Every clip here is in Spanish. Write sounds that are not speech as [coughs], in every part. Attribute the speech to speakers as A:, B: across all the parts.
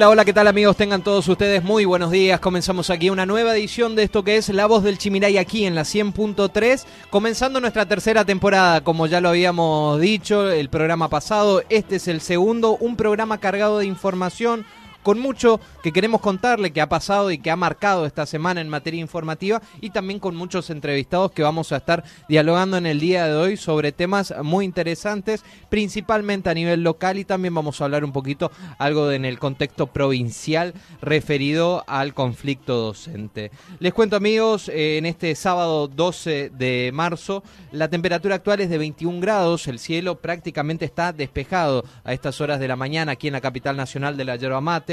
A: Hola, hola, ¿qué tal amigos? Tengan todos ustedes muy buenos días. Comenzamos aquí una nueva edición de esto que es La Voz del Chimiray aquí en la 100.3, comenzando nuestra tercera temporada, como ya lo habíamos dicho el programa pasado, este es el segundo, un programa cargado de información, con mucho que queremos contarle que ha pasado y que ha marcado esta semana en materia informativa y también con muchos entrevistados que vamos a estar dialogando en el día de hoy sobre temas muy interesantes, principalmente a nivel local y también vamos a hablar un poquito algo en el contexto provincial referido al conflicto docente. Les cuento amigos, eh, en este sábado 12 de marzo la temperatura actual es de 21 grados, el cielo prácticamente está despejado a estas horas de la mañana aquí en la capital nacional de la yerba mate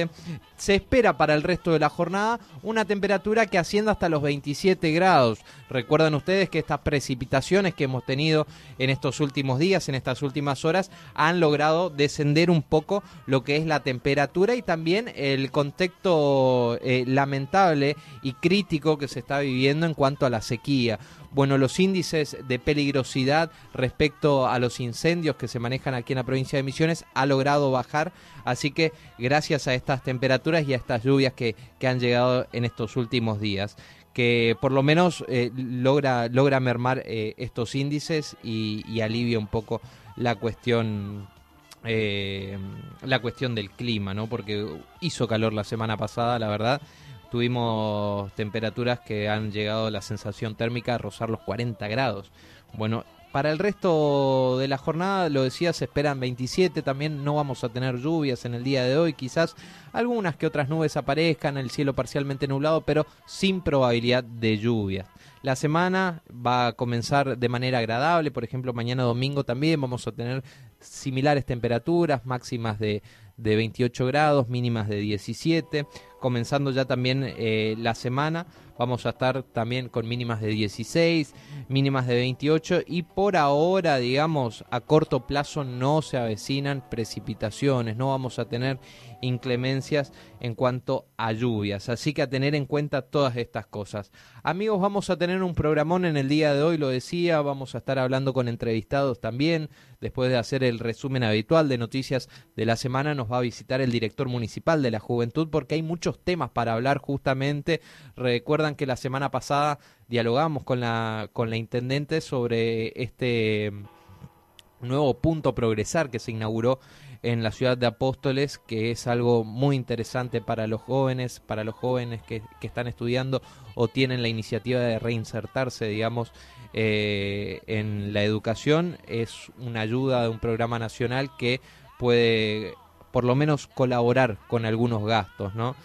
A: se espera para el resto de la jornada una temperatura que ascienda hasta los 27 grados. Recuerdan ustedes que estas precipitaciones que hemos tenido en estos últimos días, en estas últimas horas, han logrado descender un poco lo que es la temperatura y también el contexto eh, lamentable y crítico que se está viviendo en cuanto a la sequía bueno, los índices de peligrosidad respecto a los incendios que se manejan aquí en la provincia de Misiones ha logrado bajar, así que gracias a estas temperaturas y a estas lluvias que, han llegado en estos últimos días que por lo menos eh, logra, logra mermar eh, estos índices y, alivia un poco la cuestión eh, la cuestión del clima, ¿no? Porque hizo calor la semana pasada, la verdad, Tuvimos temperaturas que han llegado a la sensación térmica a rozar los 40 grados. Bueno, para el resto de la jornada, lo decía, se esperan 27. También no vamos a tener lluvias en el día de hoy. Quizás algunas que otras nubes aparezcan, el cielo parcialmente nublado, pero sin probabilidad de lluvias. La semana va a comenzar de manera agradable. Por ejemplo, mañana domingo también vamos a tener similares temperaturas, máximas de, de 28 grados, mínimas de 17 comenzando ya también eh, la semana. Vamos a estar también con mínimas de 16, mínimas de 28 y por ahora, digamos, a corto plazo no se avecinan precipitaciones, no vamos a tener inclemencias en cuanto a lluvias. Así que a tener en cuenta todas estas cosas. Amigos, vamos a tener un programón en el día de hoy, lo decía, vamos a estar hablando con entrevistados también. Después de hacer el resumen habitual de noticias de la semana, nos va a visitar el director municipal de la juventud porque hay temas para hablar justamente. Recuerdan que la semana pasada dialogamos con la, con la intendente sobre este nuevo punto progresar que se inauguró en la ciudad de Apóstoles, que es algo muy interesante para los jóvenes, para los jóvenes que, están estudiando o tienen la iniciativa de reinsertarse, digamos, eh, en la educación. Es una ayuda de un programa nacional que puede por lo menos colaborar con algunos gastos, ¿no?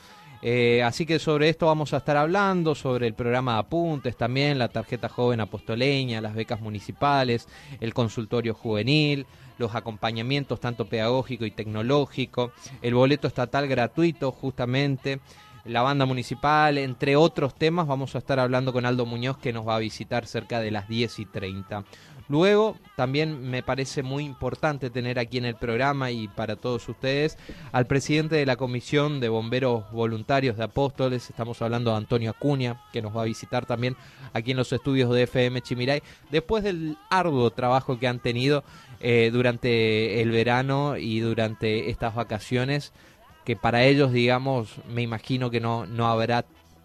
A: Eh, así que sobre esto vamos a estar hablando, sobre el programa de apuntes también, la tarjeta joven apostoleña, las becas municipales, el consultorio juvenil, los acompañamientos tanto pedagógico y tecnológico, el boleto estatal gratuito justamente, la banda municipal, entre otros temas. Vamos a estar hablando con Aldo Muñoz que nos va a visitar cerca de las 10 y 30. Luego, también me parece muy importante tener aquí en el programa y para todos ustedes al presidente de la Comisión de Bomberos Voluntarios de Apóstoles, estamos hablando de Antonio Acuña, que nos va a visitar también aquí en los estudios de FM Chimiray, después del arduo trabajo que han tenido eh, durante el verano y durante estas vacaciones, que para ellos, digamos, me imagino que no, no habrá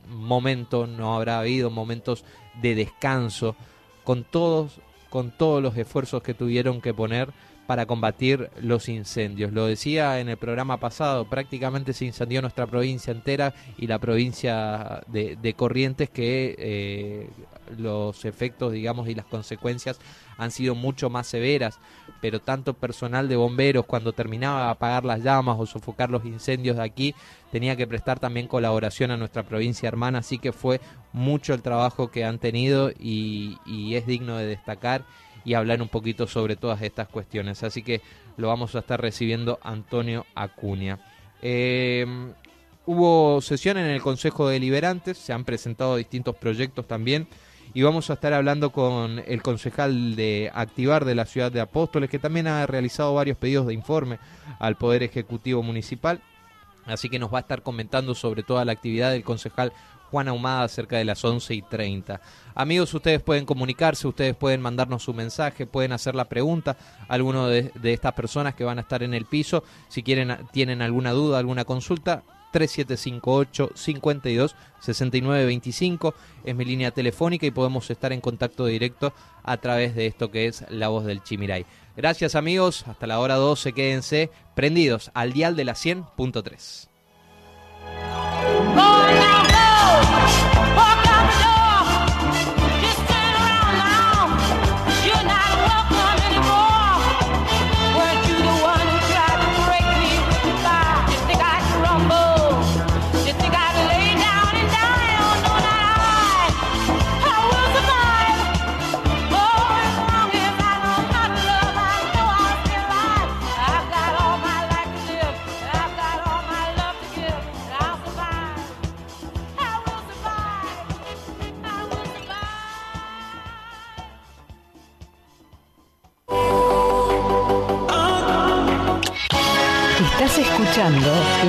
A: momento, no habrá habido momentos de descanso con todos con todos los esfuerzos que tuvieron que poner para combatir los incendios. Lo decía en el programa pasado, prácticamente se incendió nuestra provincia entera y la provincia de, Corrientes que eh, los efectos, digamos, y las consecuencias han sido mucho más severas, pero tanto personal de bomberos cuando terminaba de apagar las llamas o sofocar los incendios de aquí, tenía que prestar también colaboración a nuestra provincia hermana, así que fue mucho el trabajo que han tenido y, es digno de destacar y hablar un poquito sobre todas estas cuestiones. Así que lo vamos a estar recibiendo Antonio Acuña. Eh, hubo sesión en el Consejo Deliberantes, se han presentado distintos proyectos también y vamos a estar hablando con el concejal de Activar de la ciudad de Apóstoles, que también ha realizado varios pedidos de informe al Poder Ejecutivo Municipal. Así que nos va a estar comentando sobre toda la actividad del concejal Juan Ahumada cerca de las 11 y 30. Amigos, ustedes pueden comunicarse, ustedes pueden mandarnos su mensaje, pueden hacer la pregunta a alguno de, estas personas que van a estar en el piso. Si quieren, tienen alguna duda, alguna consulta, 3758 52 69 25 es mi línea telefónica y podemos estar en contacto directo a través de esto que es La Voz del Chimiray. Gracias amigos, hasta la hora 12 quédense prendidos al dial de la 100.3.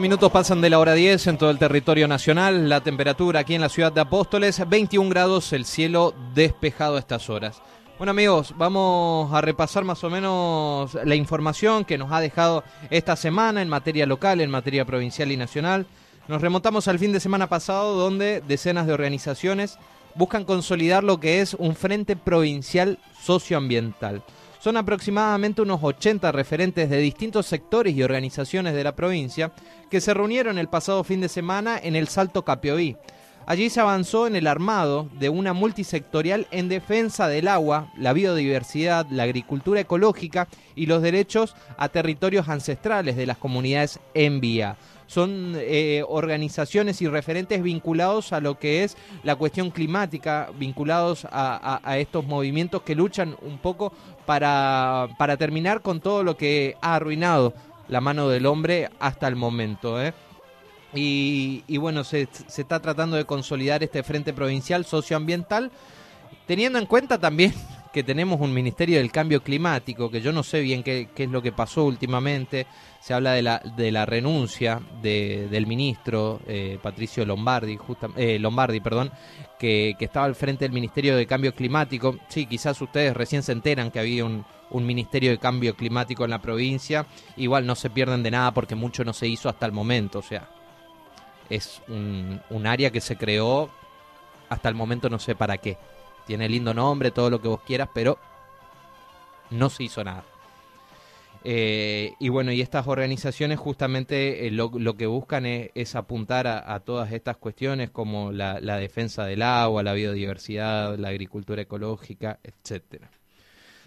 A: minutos pasan de la hora 10 en todo el territorio nacional. La temperatura aquí en la ciudad de Apóstoles, 21 grados, el cielo despejado a estas horas. Bueno amigos, vamos a repasar más o menos la información que nos ha dejado esta semana en materia local, en materia provincial y nacional. Nos remontamos al fin de semana pasado donde decenas de organizaciones buscan consolidar lo que es un frente provincial socioambiental. Son aproximadamente unos 80 referentes de distintos sectores y organizaciones de la provincia que se reunieron el pasado fin de semana en el Salto Capioí Allí se avanzó en el armado de una multisectorial en defensa del agua, la biodiversidad, la agricultura ecológica y los derechos a territorios ancestrales de las comunidades en vía. Son eh, organizaciones y referentes vinculados a lo que es la cuestión climática, vinculados a, estos movimientos que luchan un poco para, para terminar con todo lo que ha arruinado la mano del hombre hasta el momento. ¿eh? Y, bueno, se, está tratando de consolidar este frente provincial socioambiental, teniendo en cuenta también que tenemos un Ministerio del Cambio Climático, que yo no sé bien qué, es lo que pasó últimamente. Se habla de la, de la renuncia del ministro eh, Patricio Lombardi, eh, Lombardi perdón, que, estaba al frente del Ministerio de Cambio Climático. Sí, quizás ustedes recién se enteran que había un, un Ministerio de Cambio Climático en la provincia. Igual no se pierden de nada porque mucho no se hizo hasta el momento. O sea, es un, un área que se creó hasta el momento no sé para qué. Tiene lindo nombre, todo lo que vos quieras, pero no se hizo nada. Eh, y bueno, y estas organizaciones justamente eh, lo, que buscan es, apuntar a, todas estas cuestiones como la, la, defensa del agua, la biodiversidad, la agricultura ecológica, etcétera.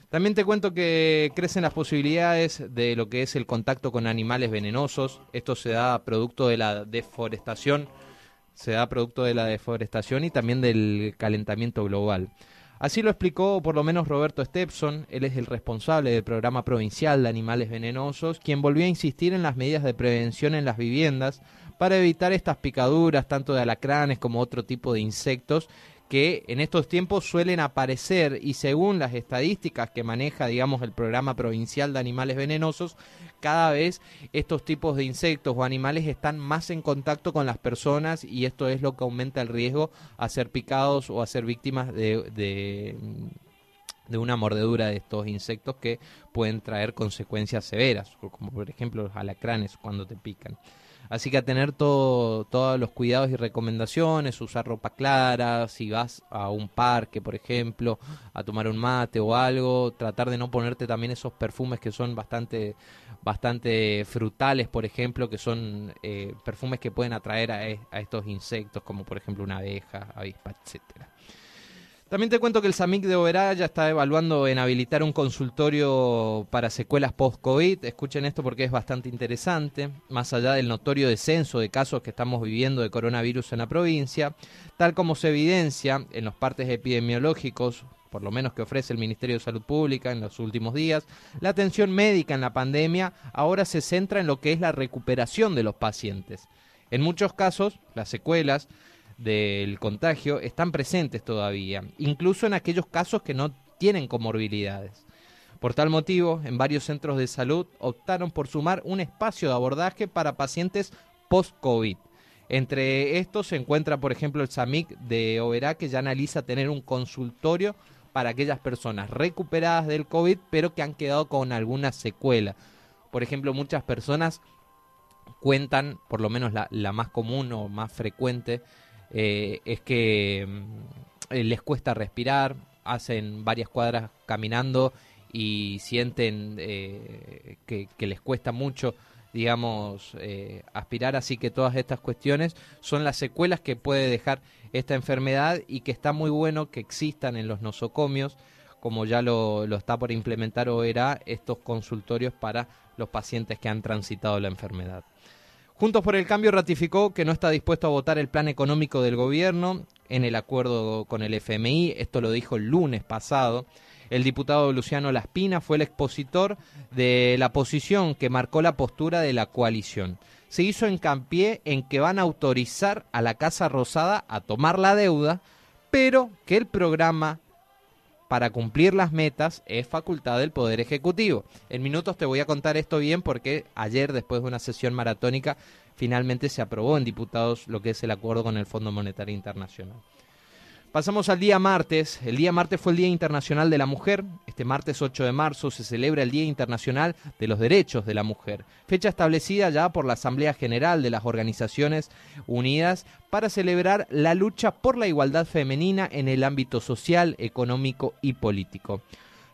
A: También te cuento que crecen las posibilidades de lo que es el contacto con animales venenosos. Esto se da producto de la deforestación, se da producto de la deforestación y también del calentamiento global. Así lo explicó por lo menos Roberto Stepson, él es el responsable del programa provincial de animales venenosos, quien volvió a insistir en las medidas de prevención en las viviendas para evitar estas picaduras tanto de alacranes como otro tipo de insectos que en estos tiempos suelen aparecer y según las estadísticas que maneja, digamos, el programa provincial de animales venenosos, cada vez estos tipos de insectos o animales están más en contacto con las personas y esto es lo que aumenta el riesgo a ser picados o a ser víctimas de, de, de una mordedura de estos insectos que pueden traer consecuencias severas, como por ejemplo los alacranes cuando te pican. Así que a tener todo, todos los cuidados y recomendaciones, usar ropa clara, si vas a un parque, por ejemplo, a tomar un mate o algo, tratar de no ponerte también esos perfumes que son bastante, bastante frutales, por ejemplo, que son eh, perfumes que pueden atraer a, a estos insectos, como por ejemplo una abeja, avispa, etcétera. También te cuento que el SAMIC de Oberá ya está evaluando en habilitar un consultorio para secuelas post-COVID. Escuchen esto porque es bastante interesante. Más allá del notorio descenso de casos que estamos viviendo de coronavirus en la provincia, tal como se evidencia en los partes epidemiológicos, por lo menos que ofrece el Ministerio de Salud Pública en los últimos días, la atención médica en la pandemia ahora se centra en lo que es la recuperación de los pacientes. En muchos casos, las secuelas del contagio están presentes todavía, incluso en aquellos casos que no tienen comorbilidades. Por tal motivo, en varios centros de salud optaron por sumar un espacio de abordaje para pacientes post-COVID. Entre estos se encuentra, por ejemplo, el SAMIC de Oberá, que ya analiza tener un consultorio para aquellas personas recuperadas del COVID, pero que han quedado con alguna secuela. Por ejemplo, muchas personas cuentan, por lo menos la, la más común o más frecuente, eh, es que mm, les cuesta respirar, hacen varias cuadras caminando y sienten eh, que, les cuesta mucho digamos, eh, aspirar, así que todas estas cuestiones son las secuelas que puede dejar esta enfermedad y que está muy bueno que existan en los nosocomios, como ya lo, lo está por implementar OERA, estos consultorios para los pacientes que han transitado la enfermedad. Juntos por el Cambio ratificó que no está dispuesto a votar el plan económico del gobierno en el acuerdo con el FMI. Esto lo dijo el lunes pasado. El diputado Luciano Laspina fue el expositor de la posición que marcó la postura de la coalición. Se hizo hincapié en que van a autorizar a la Casa Rosada a tomar la deuda, pero que el programa para cumplir las metas es facultad del Poder Ejecutivo. En minutos te voy a contar esto bien porque ayer, después de una sesión maratónica, finalmente se aprobó en diputados lo que es el acuerdo con el Fondo Monetario Internacional. Pasamos al día martes. El día martes fue el Día Internacional de la Mujer. Este martes 8 de marzo se celebra el Día Internacional de los Derechos de la Mujer, fecha establecida ya por la Asamblea General de las Organizaciones Unidas para celebrar la lucha por la igualdad femenina en el ámbito social, económico y político.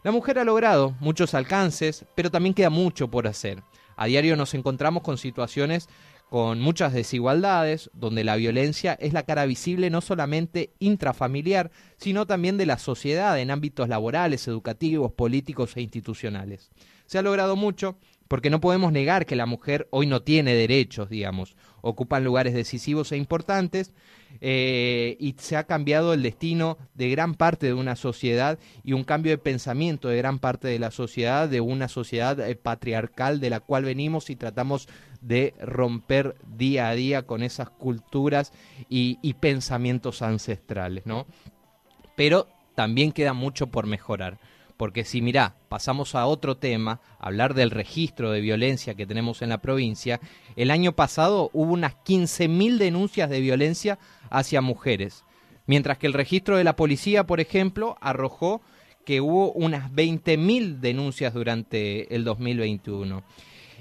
A: La mujer ha logrado muchos alcances, pero también queda mucho por hacer. A diario nos encontramos con situaciones con muchas desigualdades, donde la violencia es la cara visible no solamente intrafamiliar, sino también de la sociedad en ámbitos laborales, educativos, políticos e institucionales. Se ha logrado mucho porque no podemos negar que la mujer hoy no tiene derechos, digamos, ocupan lugares decisivos e importantes eh, y se ha cambiado el destino de gran parte de una sociedad y un cambio de pensamiento de gran parte de la sociedad, de una sociedad eh, patriarcal de la cual venimos y tratamos de romper día a día con esas culturas y, pensamientos ancestrales, ¿no? Pero también queda mucho por mejorar. Porque si mirá, pasamos a otro tema, hablar del registro de violencia que tenemos en la provincia, el año pasado hubo unas 15.000 denuncias de violencia hacia mujeres, mientras que el registro de la policía, por ejemplo, arrojó que hubo unas 20.000 denuncias durante el 2021.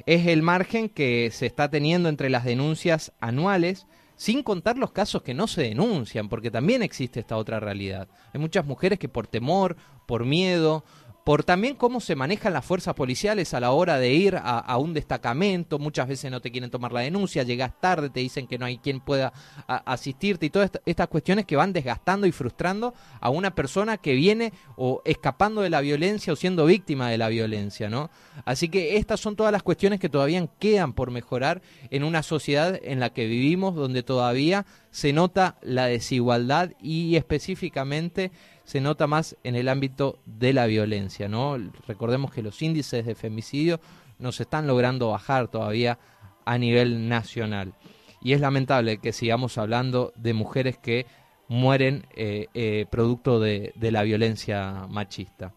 A: Es el margen que se está teniendo entre las denuncias anuales sin contar los casos que no se denuncian, porque también existe esta otra realidad. Hay muchas mujeres que por temor, por miedo, por también cómo se manejan las fuerzas policiales a la hora de ir a, un destacamento, muchas veces no te quieren tomar la denuncia, llegas tarde, te dicen que no hay quien pueda asistirte y todas estas cuestiones que van desgastando y frustrando a una persona que viene o escapando de la violencia o siendo víctima de la violencia, ¿no? Así que estas son todas las cuestiones que todavía quedan por mejorar en una sociedad en la que vivimos donde todavía se nota la desigualdad y específicamente se nota más en el ámbito de la violencia, ¿no? Recordemos que los índices de femicidio no se están logrando bajar todavía a nivel nacional. Y es lamentable que sigamos hablando de mujeres que mueren eh, eh, producto de la violencia machista.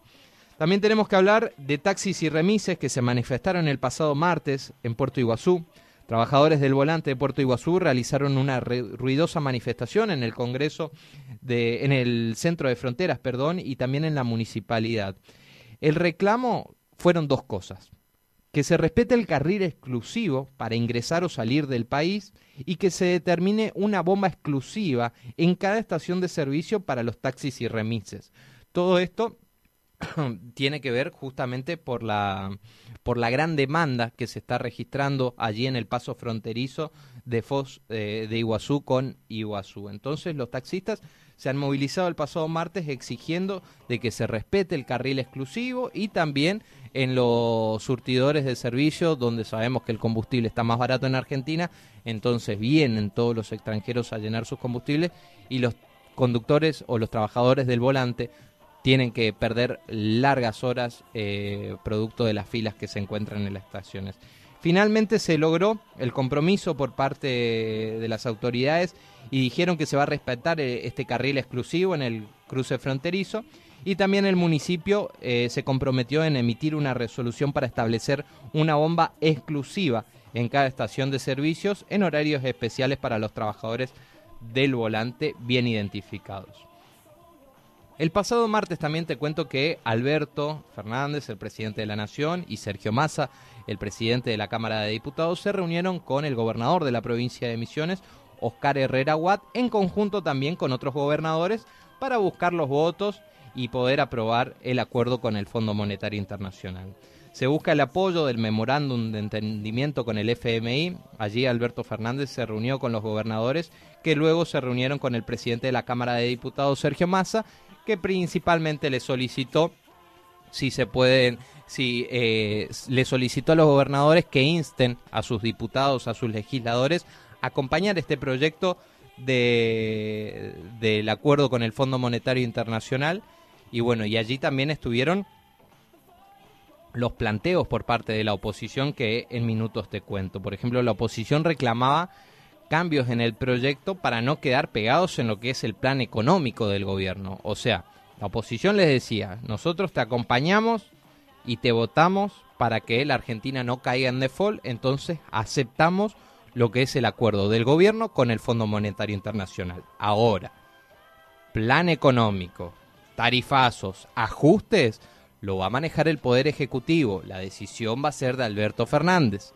A: También tenemos que hablar de taxis y remises que se manifestaron el pasado martes en Puerto Iguazú. Trabajadores del volante de Puerto Iguazú realizaron una ruidosa manifestación en el Congreso, de, en el Centro de Fronteras, perdón, y también en la municipalidad. El reclamo fueron dos cosas. Que se respete el carril exclusivo para ingresar o salir del país y que se determine una bomba exclusiva en cada estación de servicio para los taxis y remises. Todo esto [coughs] tiene que ver justamente por la, por la gran demanda que se está registrando allí en el paso fronterizo de, Fos, eh, de Iguazú con Iguazú. Entonces los taxistas se han movilizado el pasado martes exigiendo de que se respete el carril exclusivo y también en los surtidores de servicio donde sabemos que el combustible está más barato en Argentina, entonces vienen todos los extranjeros a llenar sus combustibles y los conductores o los trabajadores del volante tienen que perder largas horas eh, producto de las filas que se encuentran en las estaciones. Finalmente se logró el compromiso por parte de las autoridades y dijeron que se va a respetar eh, este carril exclusivo en el cruce fronterizo y también el municipio eh, se comprometió en emitir una resolución para establecer una bomba exclusiva en cada estación de servicios en horarios especiales para los trabajadores del volante bien identificados. El pasado martes también te cuento que Alberto Fernández, el presidente de la Nación, y Sergio Massa, el presidente de la Cámara de Diputados, se reunieron con el gobernador de la provincia de Misiones, Oscar Herrera Watt, en conjunto también con otros gobernadores, para buscar los votos y poder aprobar el acuerdo con el Fondo Monetario Internacional. Se busca el apoyo del memorándum de entendimiento con el FMI. Allí Alberto Fernández se reunió con los gobernadores que luego se reunieron con el presidente de la Cámara de Diputados, Sergio Massa, que principalmente le solicitó si se pueden, si eh, le solicitó a los gobernadores que insten a sus diputados, a sus legisladores, a acompañar este proyecto de, del acuerdo con el Fondo Monetario Internacional. Y bueno, y allí también estuvieron los planteos por parte de la oposición que en minutos te cuento. Por ejemplo, la oposición reclamaba cambios en el proyecto para no quedar pegados en lo que es el plan económico del gobierno. O sea, la oposición les decía, nosotros te acompañamos y te votamos para que la Argentina no caiga en default, entonces aceptamos lo que es el acuerdo del gobierno con el Fondo Monetario Internacional. Ahora, plan económico, tarifazos, ajustes, lo va a manejar el Poder Ejecutivo. La decisión va a ser de Alberto Fernández.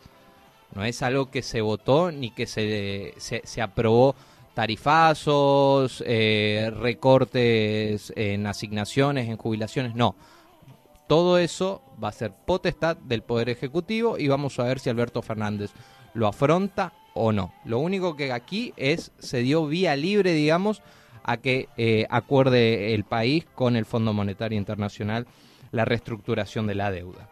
A: No es algo que se votó ni que se, se, aprobó tarifazos, eh, recortes en asignaciones, en jubilaciones, no. Todo eso va a ser potestad del Poder Ejecutivo y vamos a ver si Alberto Fernández lo afronta o no. Lo único que aquí es, se dio vía libre, digamos, a que eh, acuerde el país con el Fondo Monetario Internacional la reestructuración de la deuda.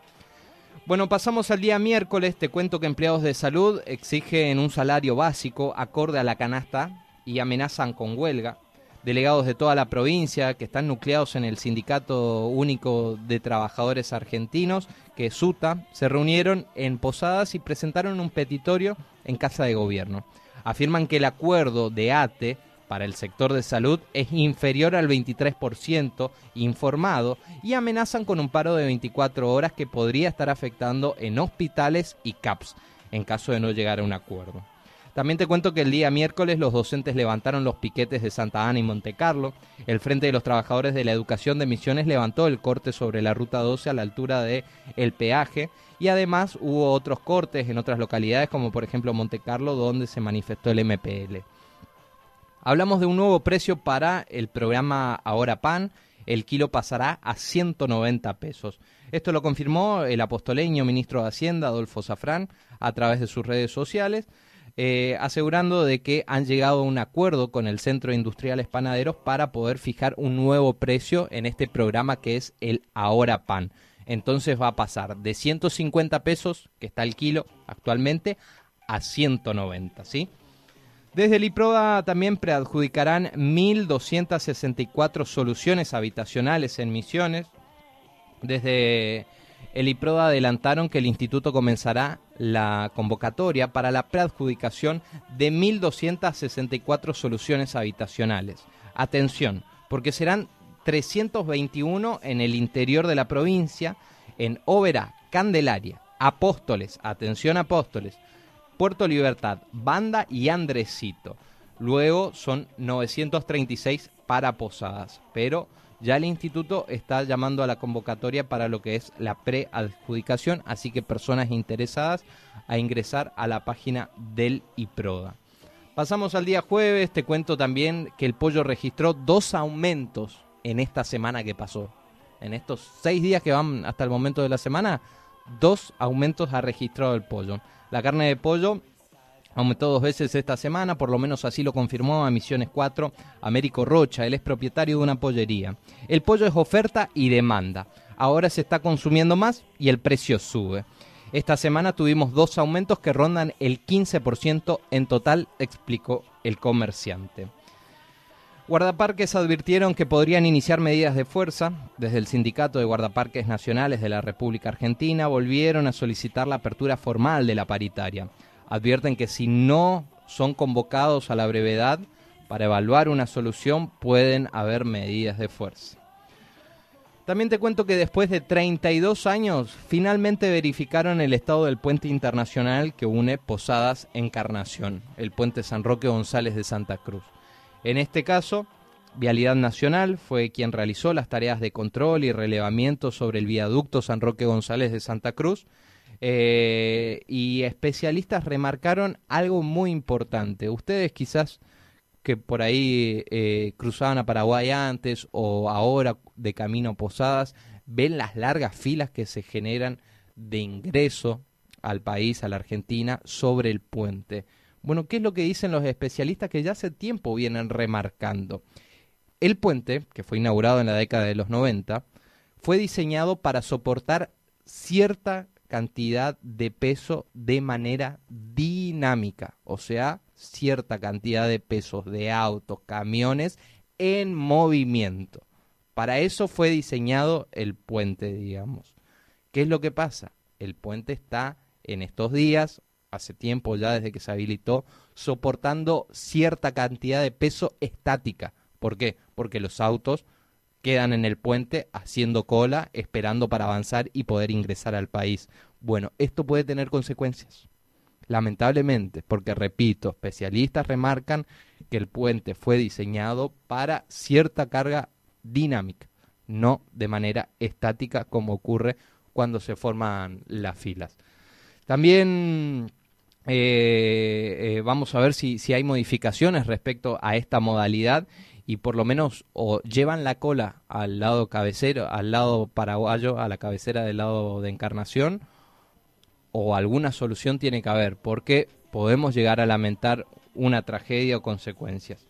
A: Bueno, pasamos al día miércoles. Te cuento que empleados de salud exigen un salario básico acorde a la canasta y amenazan con huelga. Delegados de toda la provincia que están nucleados en el Sindicato Único de Trabajadores Argentinos, que es SUTA, se reunieron en Posadas y presentaron un petitorio en Casa de Gobierno. Afirman que el acuerdo de ATE para el sector de salud es inferior al 23% informado y amenazan con un paro de 24 horas que podría estar afectando en hospitales y CAPS en caso de no llegar a un acuerdo. También te cuento que el día miércoles los docentes levantaron los piquetes de Santa Ana y Monte Carlo. El Frente de los Trabajadores de la Educación de Misiones levantó el corte sobre la ruta 12 a la altura de peaje y además hubo otros cortes en otras localidades como por ejemplo Monte Carlo donde se manifestó el MPL. Hablamos de un nuevo precio para el programa Ahora Pan. El kilo pasará a 190 pesos. Esto lo confirmó el apostoleño ministro de Hacienda, Adolfo Zafrán, a través de sus redes sociales, eh, asegurando de que han llegado a un acuerdo con el Centro Industriales Panaderos para poder fijar un nuevo precio en este programa que es el Ahora Pan. Entonces va a pasar de 150 pesos, que está el kilo actualmente, a 190, ¿sí? Desde el IPRODA también preadjudicarán 1.264 soluciones habitacionales en Misiones. Desde el IPRODA adelantaron que el instituto comenzará la convocatoria para la preadjudicación de 1.264 soluciones habitacionales. Atención, porque serán 321 en el interior de la provincia, en Óvera, Candelaria, Apóstoles, atención Apóstoles, Puerto Libertad, Banda y Andresito. Luego son 936 para Posadas, pero ya el instituto está llamando a la convocatoria para lo que es la preadjudicación, así que personas interesadas a ingresar a la página del IPRODA. Pasamos al día jueves, te cuento también que el pollo registró dos aumentos en esta semana que pasó. En estos seis días que van hasta el momento de la semana, dos aumentos ha registrado el pollo. La carne de pollo aumentó dos veces esta semana, por lo menos así lo confirmó a Misiones 4 Américo Rocha, él es propietario de una pollería. El pollo es oferta y demanda. Ahora se está consumiendo más y el precio sube. Esta semana tuvimos dos aumentos que rondan el 15% en total, explicó el comerciante. Guardaparques advirtieron que podrían iniciar medidas de fuerza. Desde el Sindicato de Guardaparques Nacionales de la República Argentina volvieron a solicitar la apertura formal de la paritaria. Advierten que si no son convocados a la brevedad para evaluar una solución pueden haber medidas de fuerza. También te cuento que después de 32 años finalmente verificaron el estado del puente internacional que une Posadas Encarnación, el puente San Roque González de Santa Cruz. En este caso, Vialidad Nacional fue quien realizó las tareas de control y relevamiento sobre el viaducto San Roque González de Santa Cruz. Eh, y especialistas remarcaron algo muy importante. Ustedes quizás que por ahí eh, cruzaban a Paraguay antes o ahora de camino a Posadas, ven las largas filas que se generan de ingreso al país, a la Argentina, sobre el puente. Bueno, ¿qué es lo que dicen los especialistas que ya hace tiempo vienen remarcando? El puente, que fue inaugurado en la década de los 90, fue diseñado para soportar cierta cantidad de peso de manera dinámica, o sea, cierta cantidad de pesos de autos, camiones en movimiento. Para eso fue diseñado el puente, digamos. ¿Qué es lo que pasa? El puente está en estos días hace tiempo ya desde que se habilitó, soportando cierta cantidad de peso estática. ¿Por qué? Porque los autos quedan en el puente haciendo cola, esperando para avanzar y poder ingresar al país. Bueno, esto puede tener consecuencias. Lamentablemente, porque repito, especialistas remarcan que el puente fue diseñado para cierta carga dinámica, no de manera estática como ocurre cuando se forman las filas. También eh, eh, vamos a ver si, si hay modificaciones respecto a esta modalidad y por lo menos o llevan la cola al lado cabecero, al lado paraguayo, a la cabecera del lado de Encarnación, o alguna solución tiene que haber, porque podemos llegar a lamentar una tragedia o consecuencias.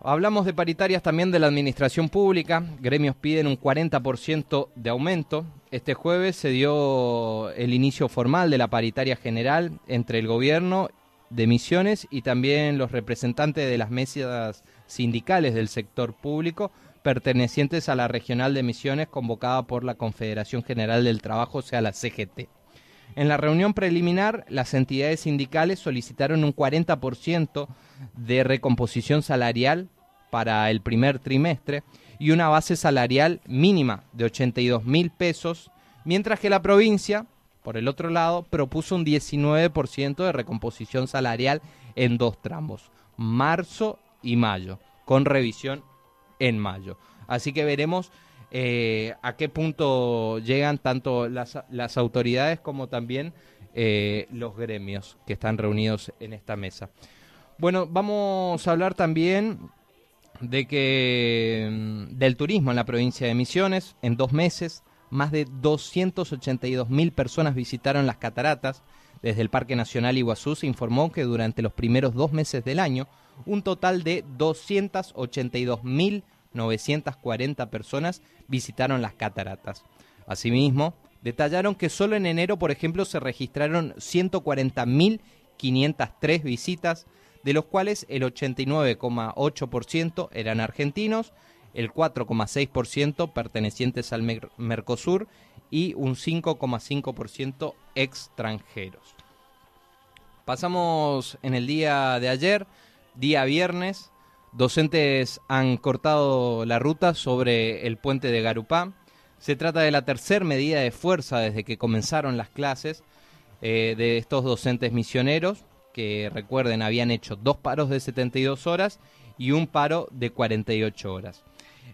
A: Hablamos de paritarias también de la administración pública. Gremios piden un 40% de aumento. Este jueves se dio el inicio formal de la paritaria general entre el gobierno de Misiones y también los representantes de las mesas sindicales del sector público pertenecientes a la regional de Misiones convocada por la Confederación General del Trabajo, o sea, la CGT. En la reunión preliminar, las entidades sindicales solicitaron un 40% de recomposición salarial para el primer trimestre y una base salarial mínima de 82 mil pesos, mientras que la provincia, por el otro lado, propuso un 19% de recomposición salarial en dos tramos, marzo y mayo, con revisión en mayo. Así que veremos eh, a qué punto llegan tanto las, autoridades como también eh, los gremios que están reunidos en esta mesa. Bueno, vamos a hablar también de que mm, del turismo en la provincia de Misiones. En dos meses, más de 282 mil personas visitaron las cataratas. Desde el Parque Nacional Iguazú se informó que durante los primeros dos meses del año, un total de 282 mil 940 personas visitaron las cataratas. Asimismo, detallaron que solo en enero, por ejemplo, se registraron 140.503 visitas, de los cuales el 89,8% eran argentinos, el 4,6% pertenecientes al Mercosur y un 5,5% extranjeros. Pasamos en el día de ayer, día viernes, Docentes han cortado la ruta sobre el puente de Garupá. Se trata de la tercera medida de fuerza desde que comenzaron las clases eh, de estos docentes misioneros, que recuerden habían hecho dos paros de 72 horas y un paro de 48 horas.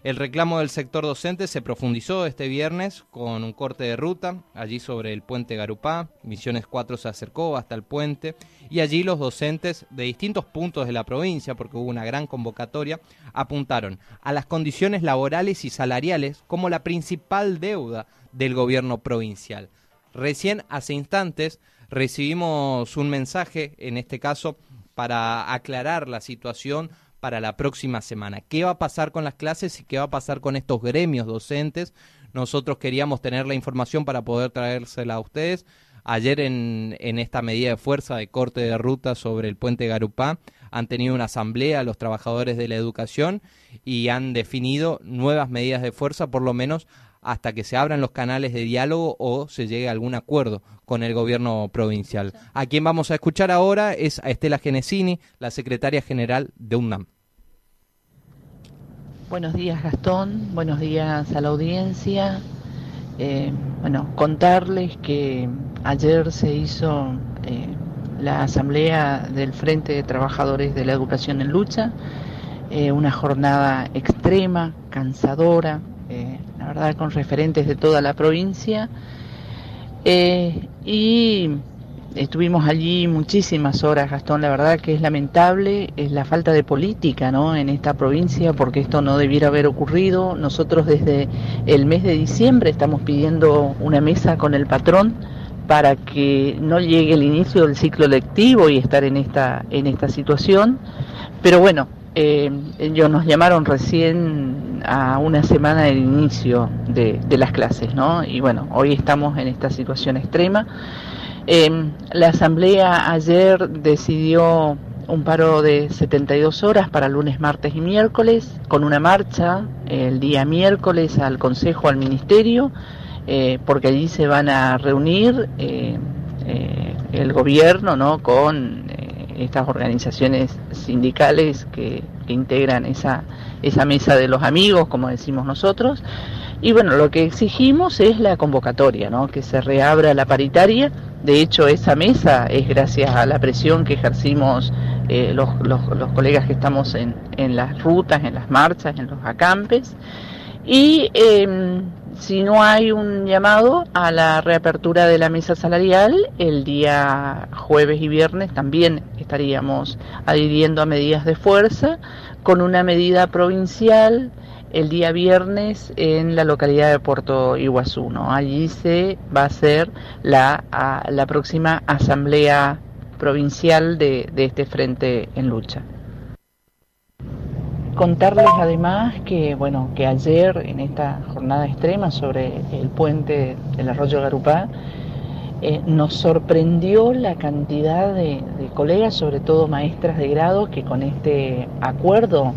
A: El reclamo del sector docente se profundizó este viernes con un corte de ruta, allí sobre el puente Garupá, Misiones 4 se acercó hasta el puente y allí los docentes de distintos puntos de la provincia, porque hubo una gran convocatoria, apuntaron a las condiciones laborales y salariales como la principal deuda del gobierno provincial. Recién hace instantes recibimos un mensaje, en este caso, para aclarar la situación para la próxima semana. ¿Qué va a pasar con las clases y qué va a pasar con estos gremios docentes? Nosotros queríamos tener la información para poder traérsela a ustedes. Ayer en, en esta medida de fuerza de corte de ruta sobre el puente Garupá han tenido una asamblea los trabajadores de la educación y han definido nuevas medidas de fuerza, por lo menos hasta que se abran los canales de diálogo o se llegue a algún acuerdo con el gobierno provincial. A quien vamos a escuchar ahora es a Estela Genesini, la secretaria general de UNAM.
B: Buenos días Gastón, buenos días a la audiencia. Eh, bueno, contarles que ayer se hizo eh, la asamblea del Frente de Trabajadores de la Educación en Lucha, eh, una jornada extrema, cansadora, la verdad con referentes de toda la provincia. y Estuvimos allí muchísimas horas, Gastón. La verdad que es lamentable, es la falta de política ¿no? en esta provincia, porque esto no debiera haber ocurrido. Nosotros desde el mes de diciembre estamos pidiendo una mesa con el patrón para que no llegue el inicio del ciclo lectivo y estar en esta, en esta situación. Pero bueno, eh, ellos nos llamaron recién a una semana del inicio de, de las clases, ¿no? Y bueno, hoy estamos en esta situación extrema. Em, la Asamblea ayer decidió un paro de 72 horas para lunes, martes y miércoles, con una marcha el día miércoles al Consejo, al Ministerio, eh, porque allí se van a reunir eh, eh, el gobierno ¿no? con estas organizaciones sindicales que, que, integran esa, esa mesa de los amigos, como decimos nosotros. Y bueno, lo que exigimos es la convocatoria, ¿no? que se reabra la paritaria de hecho, esa mesa es gracias a la presión que ejercimos eh, los, colegas que estamos en, en, las rutas, en las marchas, en los acampes. Y em, si no hay un llamado a la reapertura de la mesa salarial, el día jueves y viernes también estaríamos adhiriendo a medidas de fuerza con una medida provincial el día viernes en la localidad de Puerto Iguazú. Allí se va a hacer la, la próxima asamblea provincial de, de este frente en lucha. Contarles además que bueno que ayer en esta jornada extrema sobre el puente del arroyo Garupá eh, nos sorprendió la cantidad de, colegas, sobre todo maestras de grado, que con este acuerdo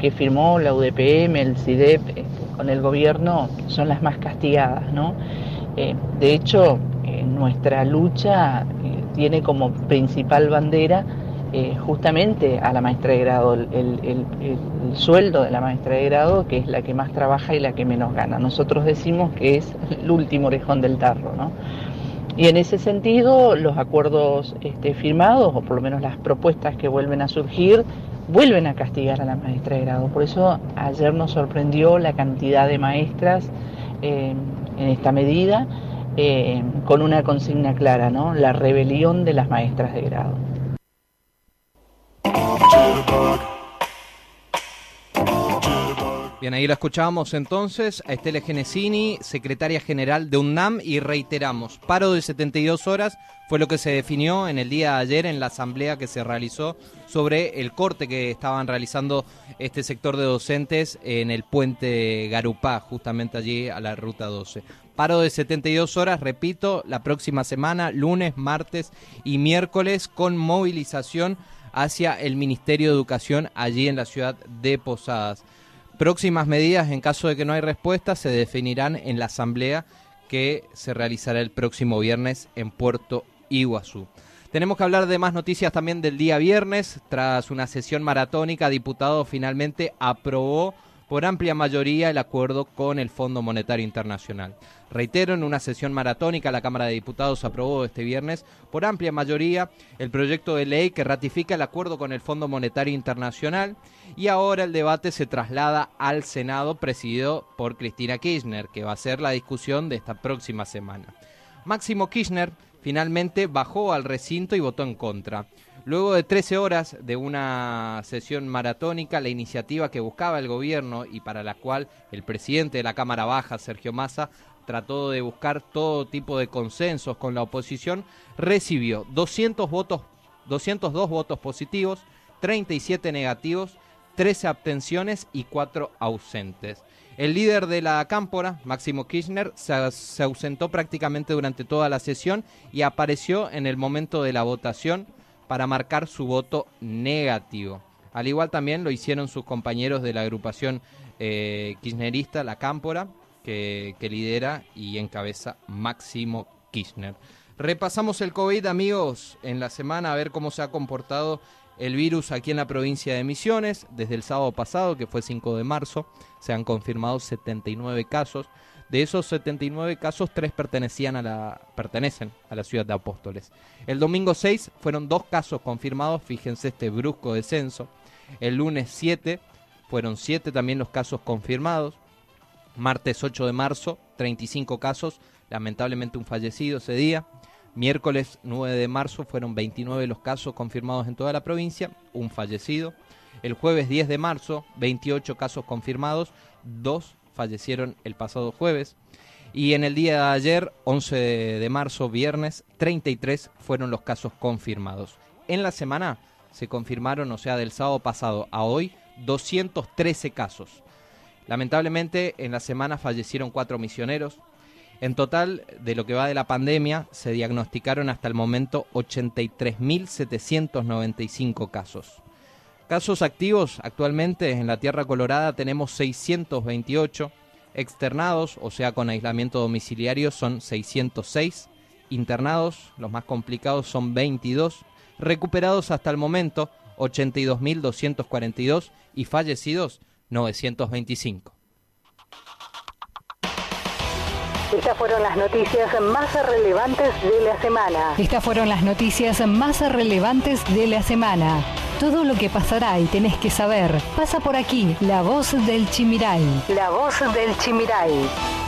B: que firmó la UDPM, el CIDEP, este, con el gobierno, son las más castigadas. ¿no? Eh, de hecho, nuestra lucha eh, tiene como principal bandera eh, justamente a la maestra de grado, el, sueldo de la maestra de grado, que es la que más trabaja y la que menos gana. Nosotros decimos que es el último orejón del tarro, ¿no? Y en ese sentido, los acuerdos este, firmados, o por lo menos las propuestas que vuelven a surgir, vuelven a castigar a la maestra de grado. Por eso ayer nos sorprendió la cantidad de maestras eh, en esta medida, eh, con una consigna clara, ¿no? La rebelión de las maestras de grado.
A: Bien, ahí la escuchábamos entonces a Estela Genesini, secretaria general de UNAM, y reiteramos, paro de 72 horas fue lo que se definió en el día de ayer en la asamblea que se realizó sobre el corte que estaban realizando este sector de docentes en el puente Garupá, justamente allí a la ruta 12. Paro de 72 horas, repito, la próxima semana, lunes, martes y miércoles, con movilización hacia el Ministerio de Educación allí en la ciudad de Posadas. Próximas medidas, en caso de que no hay respuesta, se definirán en la asamblea que se realizará el próximo viernes en Puerto Iguazú. Tenemos que hablar de más noticias también del día viernes. Tras una sesión maratónica, diputado finalmente aprobó por amplia mayoría el acuerdo con el Fondo Monetario Internacional. Reitero, en una sesión maratónica la Cámara de Diputados aprobó este viernes por amplia mayoría el proyecto de ley que ratifica el acuerdo con el Fondo Monetario Internacional y ahora el debate se traslada al Senado presidido por Cristina Kirchner, que va a ser la discusión de esta próxima semana. Máximo Kirchner finalmente bajó al recinto y votó en contra. Luego de 13 horas de una sesión maratónica, la iniciativa que buscaba el gobierno y para la cual el presidente de la Cámara Baja, Sergio Massa, trató de buscar todo tipo de consensos con la oposición, recibió 200 votos, 202 votos positivos, 37 negativos, 13 abstenciones y 4 ausentes. El líder de la cámpora, Máximo Kirchner, se, se ausentó prácticamente durante toda la sesión y apareció en el momento de la votación para marcar su voto negativo. Al igual también lo hicieron sus compañeros de la agrupación eh, kirchnerista, la Cámpora, que, que lidera y encabeza Máximo Kirchner. Repasamos el COVID, amigos, en la semana a ver cómo se ha comportado el virus aquí en la provincia de Misiones. Desde el sábado pasado, que fue 5 de marzo, se han confirmado 79 casos. De esos 79 casos, tres pertenecían a la, pertenecen a la ciudad de Apóstoles. El domingo 6 fueron dos casos confirmados, fíjense este brusco descenso. El lunes 7 fueron 7 también los casos confirmados. Martes 8 de marzo, 35 casos, lamentablemente un fallecido ese día. Miércoles 9 de marzo fueron 29 los casos confirmados en toda la provincia, un fallecido. El jueves 10 de marzo, 28 casos confirmados, dos fallecieron el pasado jueves. Y en el día de ayer, 11 de marzo, viernes, 33 fueron los casos confirmados. En la semana se confirmaron, o sea, del sábado pasado a hoy, 213 casos. Lamentablemente, en la semana fallecieron cuatro misioneros. En total, de lo que va de la pandemia, se diagnosticaron hasta el momento 83.795 casos. Casos activos actualmente en la Tierra Colorada tenemos 628, externados, o sea, con aislamiento domiciliario, son 606, internados, los más complicados son 22, recuperados hasta el momento 82.242 y fallecidos 925.
C: Estas fueron las noticias más relevantes de la semana. Estas fueron las noticias más relevantes de la semana.
D: Todo lo que pasará y tenés que saber, pasa por aquí. La voz del Chimiray. La voz del Chimiray.